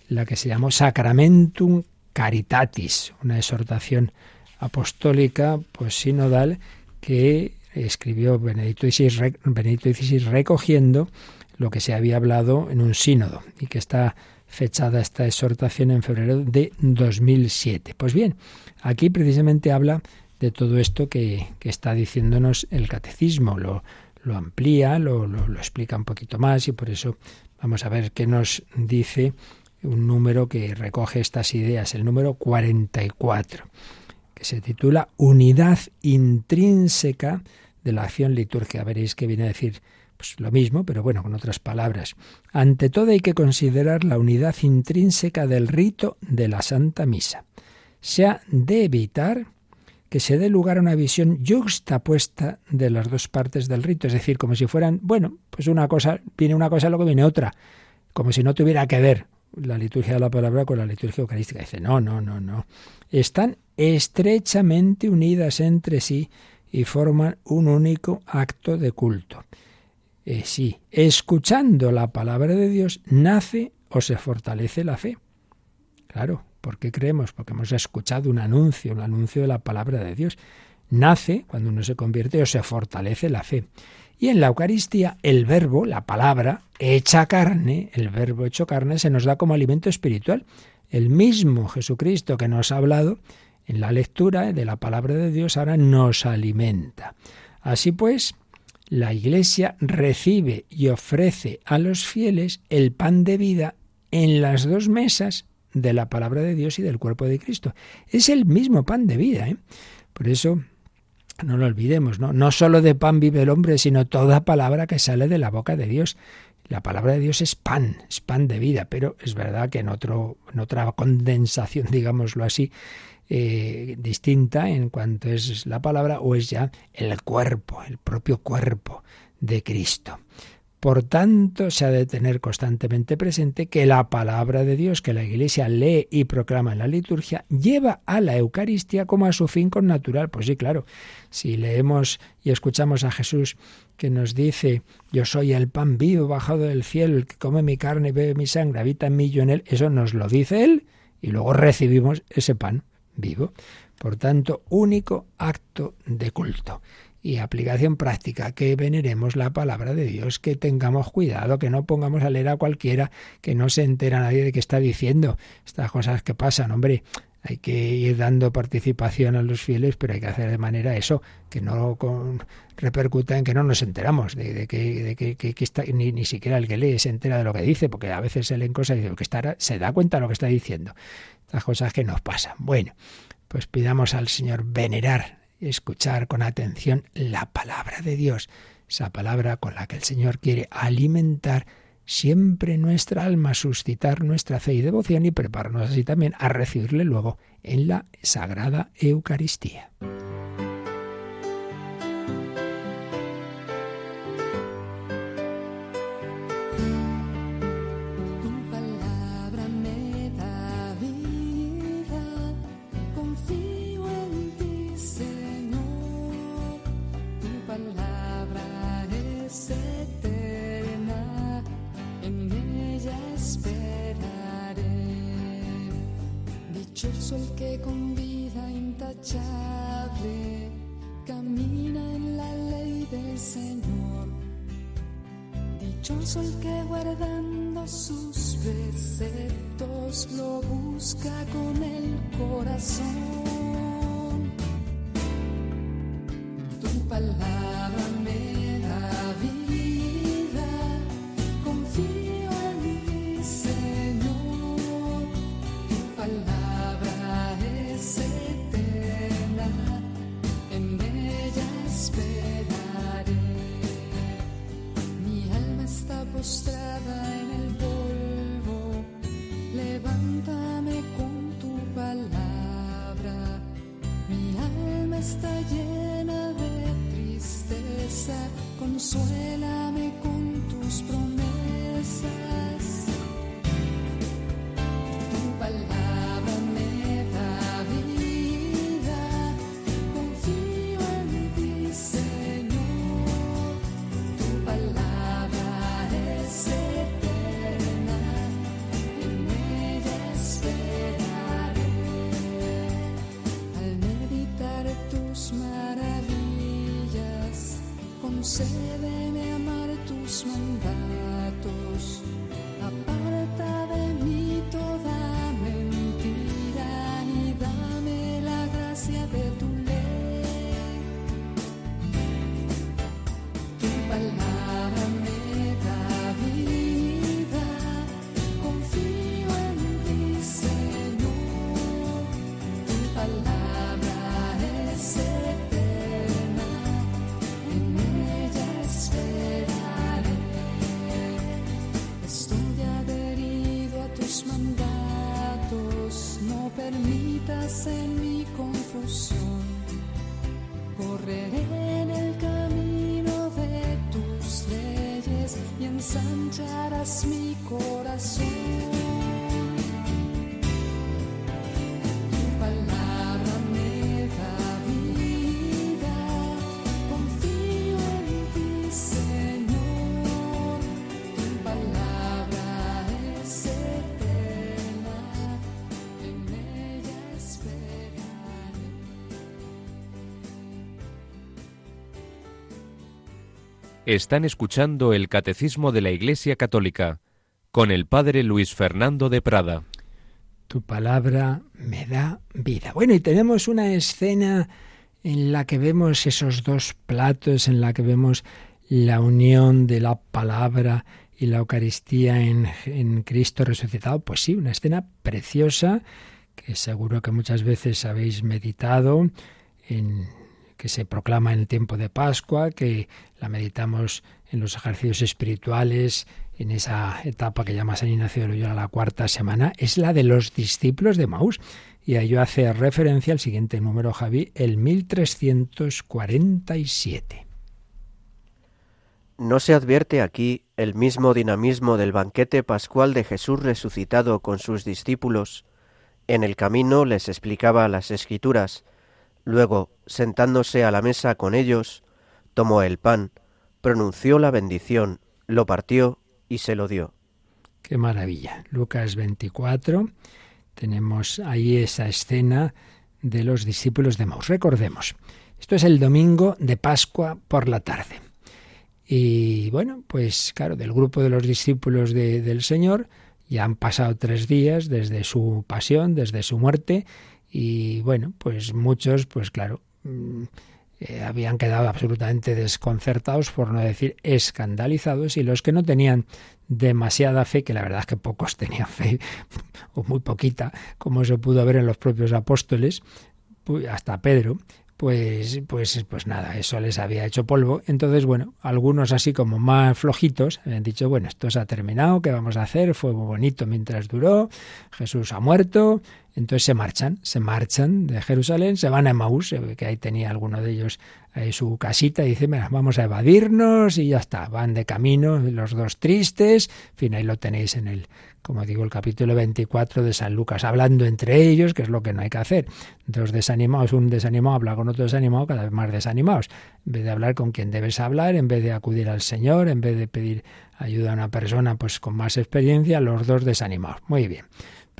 la que se llamó Sacramentum Caritatis, una exhortación apostólica pues sinodal que escribió Benedicto XVI, recogiendo lo que se había hablado en un sínodo y que está fechada esta exhortación en febrero de 2007. Pues bien, aquí precisamente habla de todo esto que, que está diciéndonos el catecismo, lo, lo amplía, lo, lo, explica un poquito más y por eso vamos a ver qué nos dice un número que recoge estas ideas, el número 44, que se titula Unidad intrínseca de la acción litúrgica. Veréis que viene a decir pues, lo mismo, pero bueno, con otras palabras. Ante todo hay que considerar la unidad intrínseca del rito de la Santa Misa. Se ha de evitar que se dé lugar a una visión yuxtapuesta de las dos partes del rito, es decir, como si fueran, bueno, pues una cosa, viene una cosa, luego viene otra, como si no tuviera que ver la liturgia de la palabra con la liturgia eucarística. Dice, no, no, no, no. Están estrechamente unidas entre sí y forman un único acto de culto. Eh, sí, escuchando la palabra de Dios nace o se fortalece la fe. Claro, ¿por qué creemos? Porque hemos escuchado un anuncio, el anuncio de la palabra de Dios. Nace cuando uno se convierte o se fortalece la fe. Y en la Eucaristía el verbo, la palabra, hecha carne, el verbo hecho carne, se nos da como alimento espiritual. El mismo Jesucristo que nos ha hablado en la lectura de la palabra de Dios ahora nos alimenta. Así pues, la Iglesia recibe y ofrece a los fieles el pan de vida en las dos mesas de la palabra de Dios y del cuerpo de Cristo. Es el mismo pan de vida. ¿eh? Por eso, no lo olvidemos, ¿no? No solo de pan vive el hombre, sino toda palabra que sale de la boca de Dios. La palabra de Dios es pan, es pan de vida, pero es verdad que en, otro, en otra condensación, digámoslo así, eh, distinta en cuanto es la palabra o es ya el cuerpo, el propio cuerpo de Cristo. Por tanto, se ha de tener constantemente presente que la palabra de Dios que la Iglesia lee y proclama en la liturgia lleva a la Eucaristía como a su fin con natural. Pues sí, claro, si leemos y escuchamos a Jesús que nos dice, yo soy el pan vivo bajado del cielo, el que come mi carne y bebe mi sangre, habita en mí, yo en él, eso nos lo dice él y luego recibimos ese pan vivo. Por tanto, único acto de culto y aplicación práctica, que veneremos la palabra de Dios, que tengamos cuidado, que no pongamos a leer a cualquiera que no se entera nadie de qué está diciendo estas cosas que pasan, hombre. Hay que ir dando participación a los fieles, pero hay que hacer de manera eso, que no repercuta en que no nos enteramos de, que, de está, ni, ni, siquiera el que lee se entera de lo que dice, porque a veces se leen cosas y que está, se da cuenta de lo que está diciendo las cosas que nos pasan. Bueno, pues pidamos al Señor venerar escuchar con atención la palabra de Dios, esa palabra con la que el Señor quiere alimentar siempre nuestra alma, suscitar nuestra fe y devoción y prepararnos así también a recibirle luego en la Sagrada Eucaristía. El que con vida intachable camina en la ley del Señor. Dichoso el que guardando sus preceptos lo busca con el corazón. Tu palabra sailing. Están escuchando el Catecismo de la Iglesia Católica con el Padre Luis Fernando de Prada. Tu palabra me da vida. Bueno, y tenemos una escena en la que vemos esos dos platos, en la que vemos la unión de la palabra y la Eucaristía en, en Cristo resucitado. Pues sí, una escena preciosa que seguro que muchas veces habéis meditado en que se proclama en el tiempo de Pascua, que la meditamos en los ejercicios espirituales, en esa etapa que llama San Ignacio de Loyola la cuarta semana, es la de los discípulos de Maús. Y a ello hace referencia al siguiente número, Javi, el 1347. ¿No se advierte aquí el mismo dinamismo del banquete pascual de Jesús resucitado con sus discípulos? En el camino les explicaba las escrituras, Luego, sentándose a la mesa con ellos, tomó el pan, pronunció la bendición, lo partió y se lo dio. Qué maravilla. Lucas 24, tenemos ahí esa escena de los discípulos de Maus. Recordemos, esto es el domingo de Pascua por la tarde. Y bueno, pues claro, del grupo de los discípulos del Señor ya han pasado tres días desde su pasión, desde su muerte, y bueno, pues muchos, pues claro, mm, eh, habían quedado absolutamente desconcertados, por no decir escandalizados, y los que no tenían demasiada fe, que la verdad es que pocos tenían fe, o muy poquita, como se pudo ver en los propios apóstoles, hasta Pedro, pues, pues, pues nada, eso les había hecho polvo. Entonces, bueno, algunos así como más flojitos habían dicho, bueno, esto se ha terminado, ¿qué vamos a hacer? Fue bonito mientras duró, Jesús ha muerto, entonces se marchan, se marchan de Jerusalén, se van a Maús, que ahí tenía alguno de ellos ahí su casita, y dice, mira, vamos a evadirnos y ya está, van de camino, los dos tristes, en fin, ahí lo tenéis en el, como digo, el capítulo 24 de San Lucas, hablando entre ellos, que es lo que no hay que hacer. Dos desanimados, un desanimado habla con otro desanimado, cada vez más desanimados. En vez de hablar con quien debes hablar, en vez de acudir al Señor, en vez de pedir ayuda a una persona pues con más experiencia, los dos desanimados. Muy bien.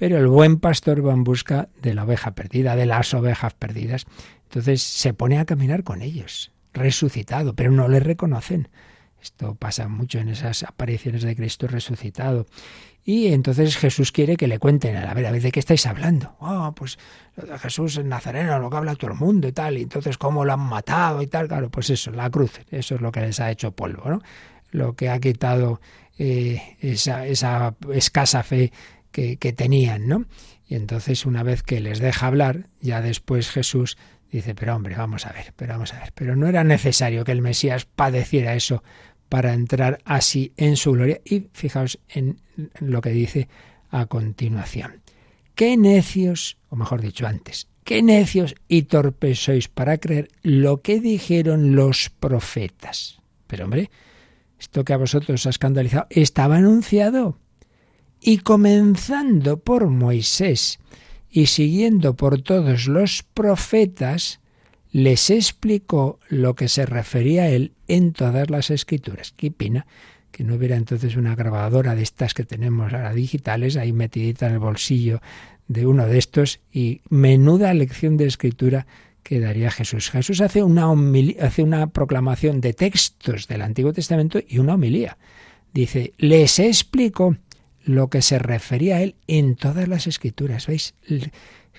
Pero el buen pastor va en busca de la oveja perdida, de las ovejas perdidas. Entonces se pone a caminar con ellos, resucitado, pero no le reconocen. Esto pasa mucho en esas apariciones de Cristo resucitado. Y entonces Jesús quiere que le cuenten, a ver, a ver, ¿de qué estáis hablando? Oh, pues Jesús en Nazareno, lo que habla todo el mundo y tal, y entonces cómo lo han matado y tal, claro, pues eso, la cruz, eso es lo que les ha hecho polvo, ¿no? Lo que ha quitado eh, esa escasa fe que, tenían, ¿no? Y entonces una vez que les deja hablar, ya después Jesús dice, pero hombre, vamos a ver, pero vamos a ver, pero no era necesario que el Mesías padeciera eso para entrar así en su gloria. Y fijaos en lo que dice a continuación. Qué necios, o mejor dicho antes, qué necios y torpes sois para creer lo que dijeron los profetas. Pero hombre, esto que a vosotros ha escandalizado estaba anunciado y comenzando por Moisés y siguiendo por todos los profetas, les explicó lo que se refería a él en todas las escrituras. Qué pena que no hubiera entonces una grabadora de estas que tenemos ahora digitales ahí metidita en el bolsillo de uno de estos y menuda lección de escritura que daría Jesús. Jesús hace una, hace una proclamación de textos del Antiguo Testamento y una homilía. Dice, les explico lo que se refería a él en todas las escrituras. ¿Veis?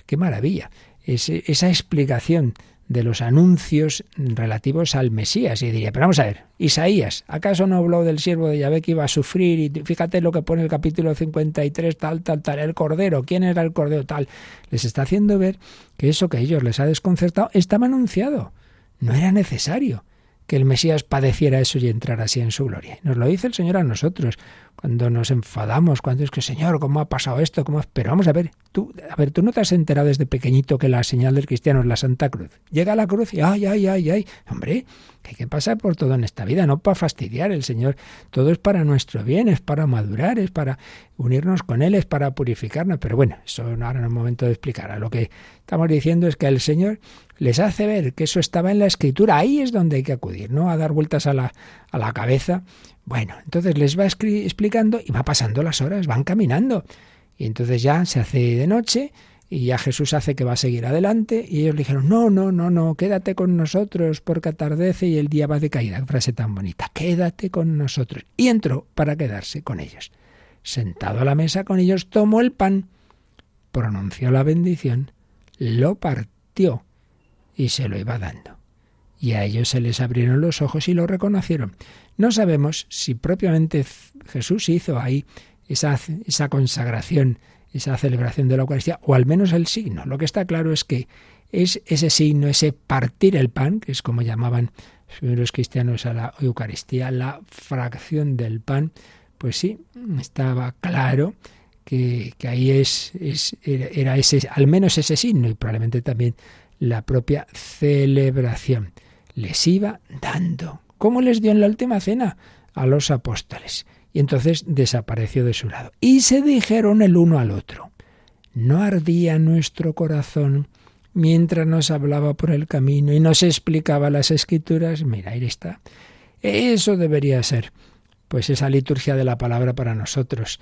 Qué maravilla. esa explicación de los anuncios relativos al Mesías. Y diría, pero vamos a ver, Isaías, ¿acaso no habló del siervo de Yahvé que iba a sufrir? Y fíjate lo que pone el capítulo 53, tal, tal, tal, el Cordero, ¿quién era el Cordero? Tal. Les está haciendo ver que eso que a ellos les ha desconcertado estaba anunciado. No era necesario que el Mesías padeciera eso y entrara así en su gloria. Nos lo dice el Señor a nosotros cuando nos enfadamos, cuando es que Señor, ¿cómo ha pasado esto? ¿Cómo Pero vamos a ver, tú, a ver, tú no te has enterado desde pequeñito que la señal del cristiano es la Santa Cruz. Llega a la cruz y ay, ay, ay, ay, hombre, que hay que pasar por todo en esta vida, no para fastidiar el Señor. Todo es para nuestro bien, es para madurar, es para unirnos con Él, es para purificarnos. Pero bueno, eso ahora no es momento de explicar. Lo que estamos diciendo es que el Señor les hace ver que eso estaba en la escritura. Ahí es donde hay que acudir, no a dar vueltas a la, a la cabeza. Bueno, entonces les va explicando y va pasando las horas, van caminando. Y entonces ya se hace de noche y ya Jesús hace que va a seguir adelante y ellos le dijeron, no, no, no, no, quédate con nosotros porque atardece y el día va de caída. Frase tan bonita, quédate con nosotros. Y entró para quedarse con ellos. Sentado a la mesa con ellos, tomó el pan, pronunció la bendición, lo partió y se lo iba dando. Y a ellos se les abrieron los ojos y lo reconocieron. No sabemos si propiamente Jesús hizo ahí esa, esa consagración esa celebración de la Eucaristía, o al menos el signo. Lo que está claro es que es ese signo, ese partir el pan, que es como llamaban los primeros cristianos a la Eucaristía, la fracción del pan, pues sí, estaba claro que, ahí es, era ese, al menos ese signo, y probablemente también la propia celebración. Les iba dando. ¿Cómo les dio en la última cena? A los apóstoles y entonces desapareció de su lado. Y se dijeron el uno al otro, ¿no ardía nuestro corazón mientras nos hablaba por el camino y nos explicaba las escrituras? Mira, ahí está. Eso debería ser, pues esa liturgia de la palabra para nosotros,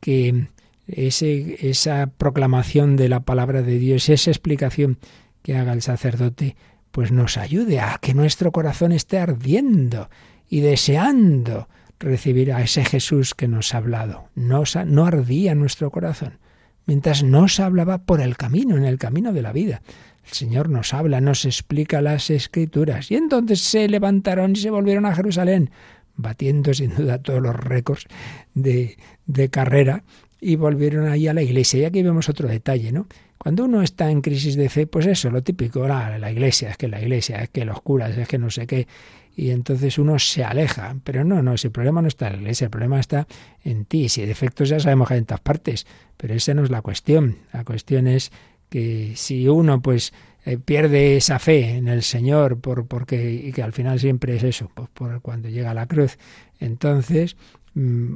que ese, esa proclamación de la palabra de Dios, esa explicación que haga el sacerdote, pues nos ayude a que nuestro corazón esté ardiendo y deseando recibir a ese Jesús que nos ha hablado. No, ardía nuestro corazón, mientras nos hablaba por el camino, en el camino de la vida. El Señor nos habla, nos explica las escrituras. Y entonces se levantaron y se volvieron a Jerusalén, batiendo sin duda todos los récords de, de carrera, y volvieron ahí a la iglesia. Y aquí vemos otro detalle, ¿no? Cuando uno está en crisis de fe, pues eso, lo típico, la, la iglesia, es que la iglesia, es que los curas, es que no sé qué, y entonces uno se aleja. Pero no, no, el problema no está en la iglesia, el problema está en ti. Si defectos ya sabemos que hay en todas partes, pero esa no es la cuestión. La cuestión es que si uno pues eh, pierde esa fe en el Señor por porque y que al final siempre es eso, pues por cuando llega la cruz, entonces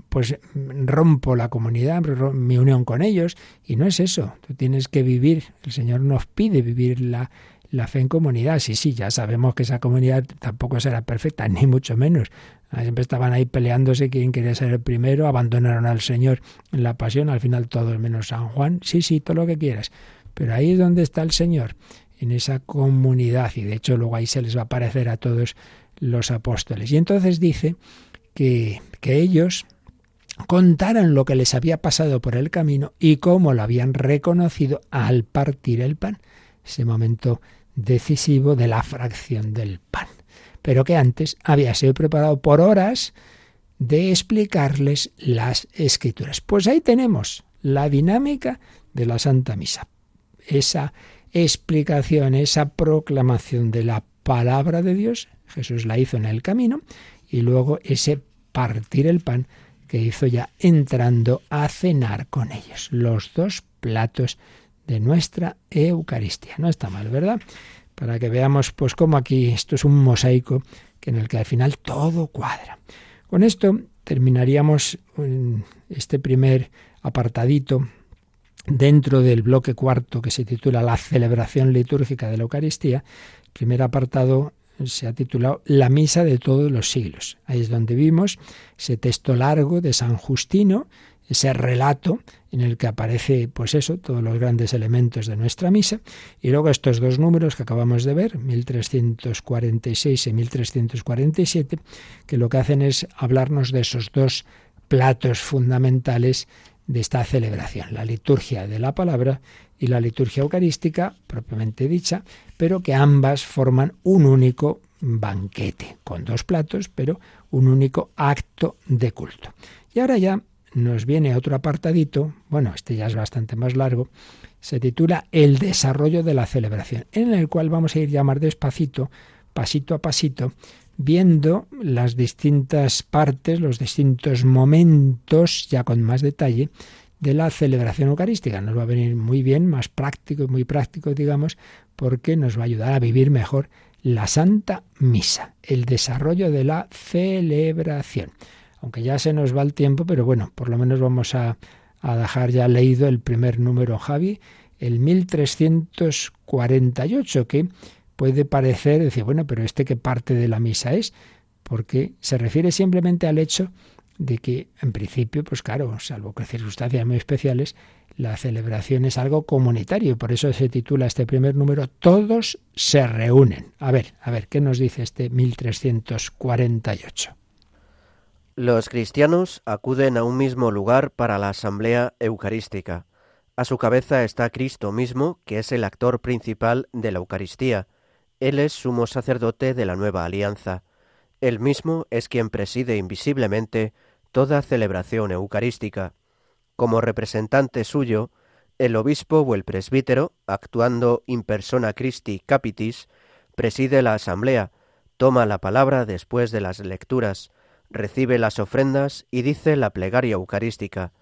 pues rompo la comunidad, mi unión con ellos y no es eso. Tú tienes que vivir, el Señor nos pide vivir la la fe en comunidad. Sí, sí, ya sabemos que esa comunidad tampoco será perfecta, ni mucho menos. Ah, siempre estaban ahí peleándose quién quería ser el primero, abandonaron al Señor en la pasión, al final todos menos San Juan. Sí, sí, todo lo que quieras. Pero ahí es donde está el Señor, en esa comunidad. Y de hecho luego ahí se les va a aparecer a todos los apóstoles. Y entonces dice que, ellos contaran lo que les había pasado por el camino y cómo lo habían reconocido al partir el pan. Ese momento decisivo de la fracción del pan, pero que antes había sido preparado por horas de explicarles las escrituras. Pues ahí tenemos la dinámica de la Santa Misa. Esa explicación, esa proclamación de la palabra de Dios, Jesús la hizo en el camino, y luego ese partir el pan que hizo ya entrando a cenar con ellos. Los dos platos de nuestra Eucaristía. No está mal, ¿verdad? Para que veamos pues cómo aquí esto es un mosaico que en el que al final todo cuadra. Con esto terminaríamos este primer apartadito dentro del bloque cuarto que se titula La celebración litúrgica de la Eucaristía. Primer apartado se ha titulado La misa de todos los siglos. Ahí es donde vimos ese texto largo de San Justino, ese relato en el que aparece, pues eso, todos los grandes elementos de nuestra misa, y luego estos dos números que acabamos de ver, 1346 y 1347, que lo que hacen es hablarnos de esos dos platos fundamentales de esta celebración, la liturgia de la palabra y la liturgia eucarística, propiamente dicha, pero que ambas forman un único banquete, con dos platos, pero un único acto de culto. Y ahora ya nos viene otro apartadito, bueno, este ya es bastante más largo, se titula El desarrollo de la celebración, en el cual vamos a ir ya más despacito, pasito a pasito, viendo las distintas partes, los distintos momentos, ya con más detalle, de la celebración eucarística. Nos va a venir muy bien, más práctico, muy práctico, digamos, porque nos va a ayudar a vivir mejor la Santa Misa, el desarrollo de la celebración aunque ya se nos va el tiempo, pero bueno, por lo menos vamos a, dejar ya leído el primer número, Javi, el 1348, que puede parecer, decir, bueno, pero este qué parte de la misa es, porque se refiere simplemente al hecho de que en principio, pues claro, salvo que circunstancias muy especiales, la celebración es algo comunitario por eso se titula este primer número Todos se reúnen. A ver, a ver, ¿qué nos dice este 1348? Los cristianos acuden a un mismo lugar para la asamblea eucarística. A su cabeza está Cristo mismo, que es el actor principal de la Eucaristía. Él es sumo sacerdote de la nueva alianza. Él mismo es quien preside invisiblemente toda celebración eucarística. Como representante suyo, el obispo o el presbítero, actuando in persona Christi Capitis, preside la asamblea, toma la palabra después de las lecturas, recibe las ofrendas y dice la plegaria eucarística.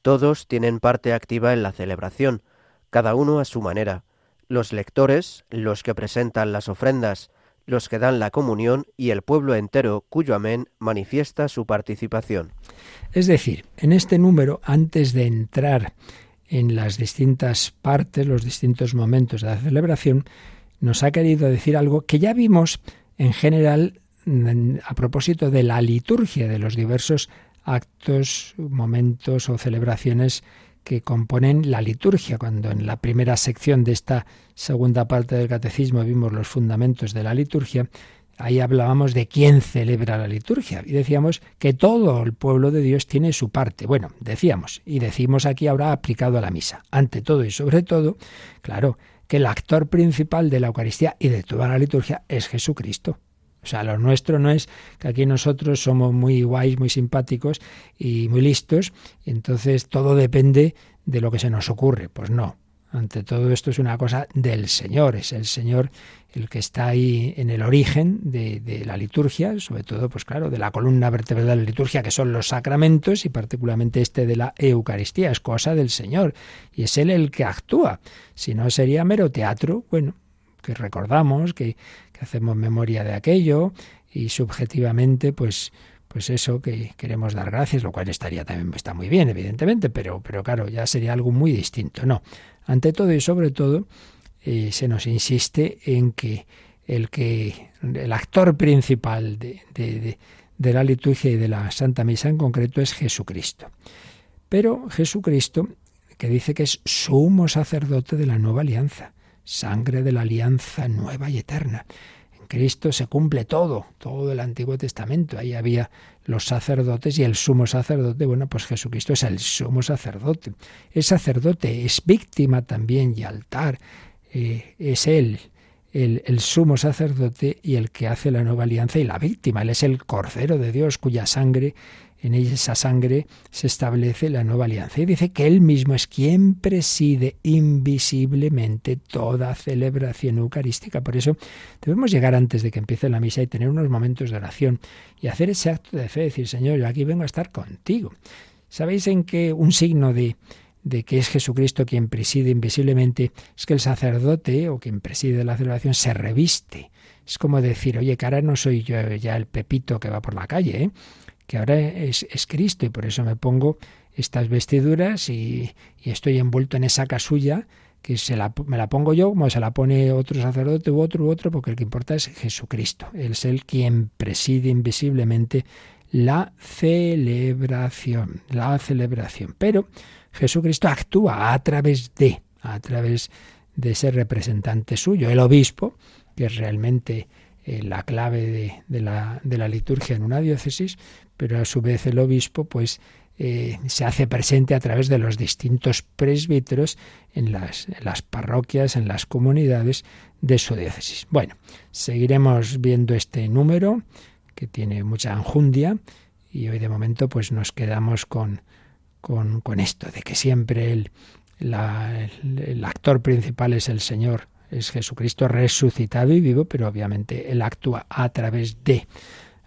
Todos tienen parte activa en la celebración, cada uno a su manera. Los lectores, los que presentan las ofrendas, los que dan la comunión y el pueblo entero cuyo amén manifiesta su participación. Es decir, en este número, antes de entrar en las distintas partes, los distintos momentos de la celebración, nos ha querido decir algo que ya vimos en general a propósito de la liturgia de los diversos actos, momentos o celebraciones que componen la liturgia. Cuando en la primera sección de esta segunda parte del catecismo vimos los fundamentos de la liturgia, ahí hablábamos de quién celebra la liturgia y decíamos que todo el pueblo de Dios tiene su parte. Bueno, decíamos y decimos aquí ahora aplicado a la misa. Ante todo y sobre todo, claro, que el actor principal de la Eucaristía y de toda la liturgia es Jesucristo. O sea, lo nuestro no es que aquí nosotros somos muy guays, muy simpáticos y muy listos, entonces todo depende de lo que se nos ocurre. Pues no. Ante todo esto es una cosa del Señor, es el Señor el que está ahí en el origen de, de, la liturgia, sobre todo, pues claro, de la columna vertebral de la liturgia, que son los sacramentos, y particularmente este de la Eucaristía, es cosa del Señor, y es Él el que actúa. Si no sería mero teatro, bueno, que recordamos, que, hacemos memoria de aquello y subjetivamente, pues, pues eso, que queremos dar gracias, lo cual estaría también está muy bien, evidentemente, pero, pero claro, ya sería algo muy distinto. No, ante todo y sobre todo, eh, se nos insiste en que el que el actor principal de, de, de la liturgia y de la Santa Misa en concreto es Jesucristo. Pero Jesucristo, que dice que es sumo sacerdote de la nueva alianza, sangre de la alianza nueva y eterna. En Cristo se cumple todo, todo el Antiguo Testamento. Ahí había los sacerdotes y el sumo sacerdote. Bueno, pues Jesucristo es el sumo sacerdote. Es sacerdote, es víctima también y altar. Eh, es Él, el, el, sumo sacerdote y el que hace la nueva alianza y la víctima. Él es el Cordero de Dios cuya sangre en esa sangre se establece la nueva alianza. Y dice que Él mismo es quien preside invisiblemente toda celebración eucarística. Por eso debemos llegar antes de que empiece la misa y tener unos momentos de oración y hacer ese acto de fe, decir, Señor, yo aquí vengo a estar contigo. ¿Sabéis en qué un signo de, de que es Jesucristo quien preside invisiblemente es que el sacerdote o quien preside la celebración se reviste? Es como decir, oye, cara no soy yo ya el pepito que va por la calle, ¿eh? Que ahora es, Cristo y por eso me pongo estas vestiduras y, estoy envuelto en esa casulla que se me la pongo yo como se la pone otro sacerdote u otro u otro, porque el que importa es Jesucristo. Él es el quien preside invisiblemente la celebración, la celebración. Pero Jesucristo actúa a través de, a través de ese representante suyo, el obispo, que es realmente eh, la clave de, la, liturgia en una diócesis, pero a su vez el obispo pues eh, se hace presente a través de los distintos presbíteros en las, parroquias, en las comunidades de su diócesis. Bueno, seguiremos viendo este número que tiene mucha enjundia y hoy de momento pues nos quedamos con, con, esto, de que siempre el actor principal es el Señor, es Jesucristo resucitado y vivo, pero obviamente Él actúa a través de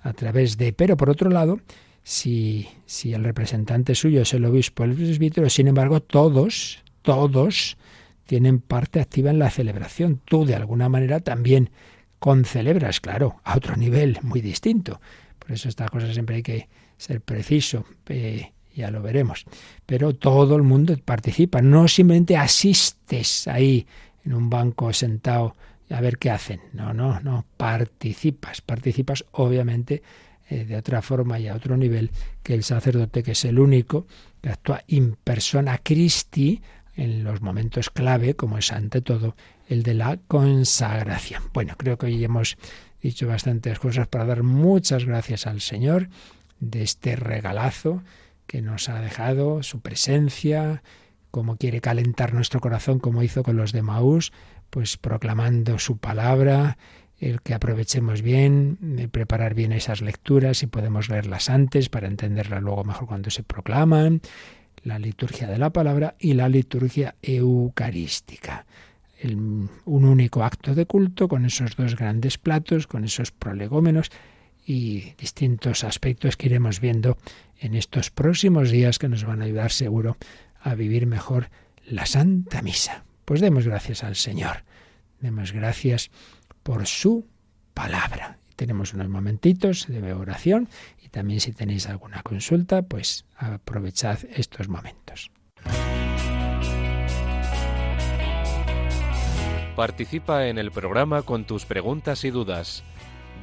a través de... Pero por otro lado, si, si el representante suyo es el obispo, el presbítero, sin embargo, todos, todos tienen parte activa en la celebración. Tú, de alguna manera, también concelebras, claro, a otro nivel muy distinto. Por eso esta cosa siempre hay que ser preciso, eh, ya lo veremos. Pero todo el mundo participa, no simplemente asistes ahí en un banco sentado a ver qué hacen. No, no, no, participas, participas obviamente eh, de otra forma y a otro nivel que el sacerdote, que es el único que actúa in persona Christi en los momentos clave, como es ante todo el de la consagración. Bueno, creo que hoy hemos dicho bastantes cosas para dar muchas gracias al Señor de este regalazo que nos ha dejado, su presencia, como quiere calentar nuestro corazón, como hizo con los de Maús, pues proclamando su palabra, el que aprovechemos bien, de preparar bien esas lecturas y podemos leerlas antes para entenderlas luego mejor cuando se proclaman, la liturgia de la palabra y la liturgia eucarística. un único acto de culto con esos dos grandes platos, con esos prolegómenos y distintos aspectos que iremos viendo en estos próximos días que nos van a ayudar seguro a vivir mejor la Santa Misa. Pues demos gracias al Señor, demos gracias por su palabra. Tenemos unos momentitos de oración y también si tenéis alguna consulta, pues aprovechad estos momentos. Participa en el programa con tus preguntas y dudas.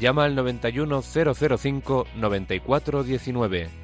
Llama al 91005 9419.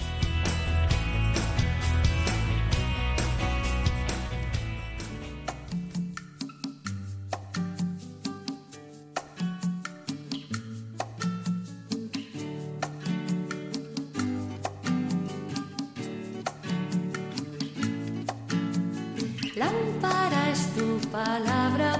Lámpara es tu palabra.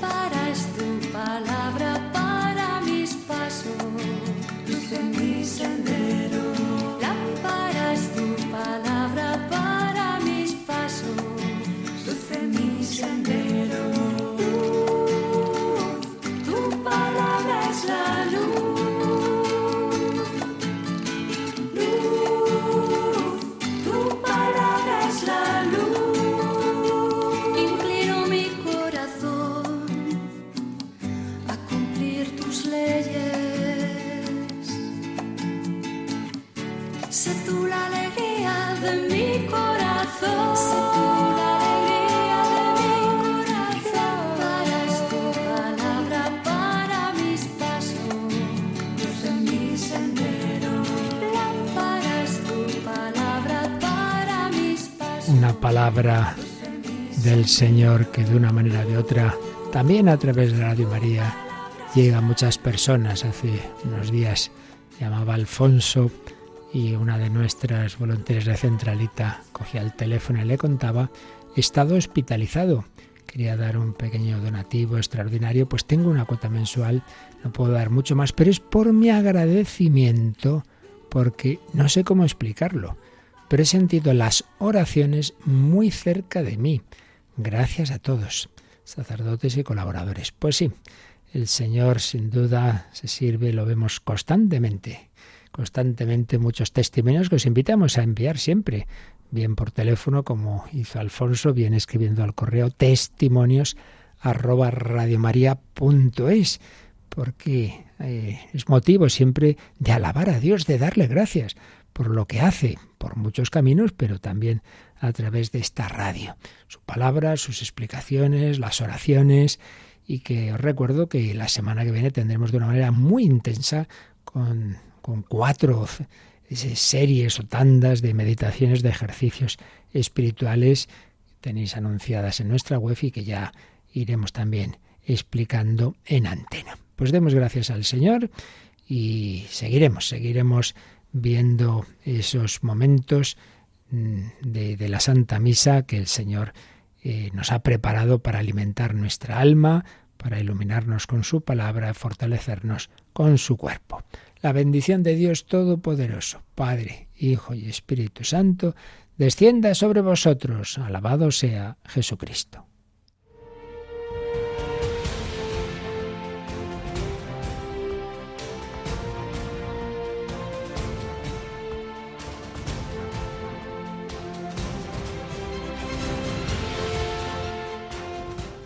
Para este tu palabra. Del Señor que de una manera o de otra, también a través de Radio María, llega a muchas personas. Hace unos días llamaba Alfonso y una de nuestras voluntarias de Centralita cogía el teléfono y le contaba, estado hospitalizado. Quería dar un pequeño donativo extraordinario, pues tengo una cuota mensual, no puedo dar mucho más, pero es por mi agradecimiento, porque no sé cómo explicarlo pero he sentido las oraciones muy cerca de mí. Gracias a todos, sacerdotes y colaboradores. Pues sí, el Señor sin duda se sirve, lo vemos constantemente, constantemente muchos testimonios que os invitamos a enviar siempre, bien por teléfono como hizo Alfonso, bien escribiendo al correo testimonios porque eh, es motivo siempre de alabar a Dios, de darle gracias por lo que hace, por muchos caminos, pero también a través de esta radio. Su palabra, sus explicaciones, las oraciones, y que os recuerdo que la semana que viene tendremos de una manera muy intensa con, con cuatro series o tandas de meditaciones, de ejercicios espirituales tenéis anunciadas en nuestra web y que ya iremos también explicando en antena. Pues demos gracias al Señor y seguiremos, seguiremos viendo esos momentos mm, de, la Santa Misa que el Señor eh, nos ha preparado para alimentar nuestra alma, para iluminarnos con su palabra, fortalecernos con su cuerpo. La bendición de Dios Todopoderoso, Padre, Hijo y Espíritu Santo, descienda sobre vosotros. Alabado sea Jesucristo.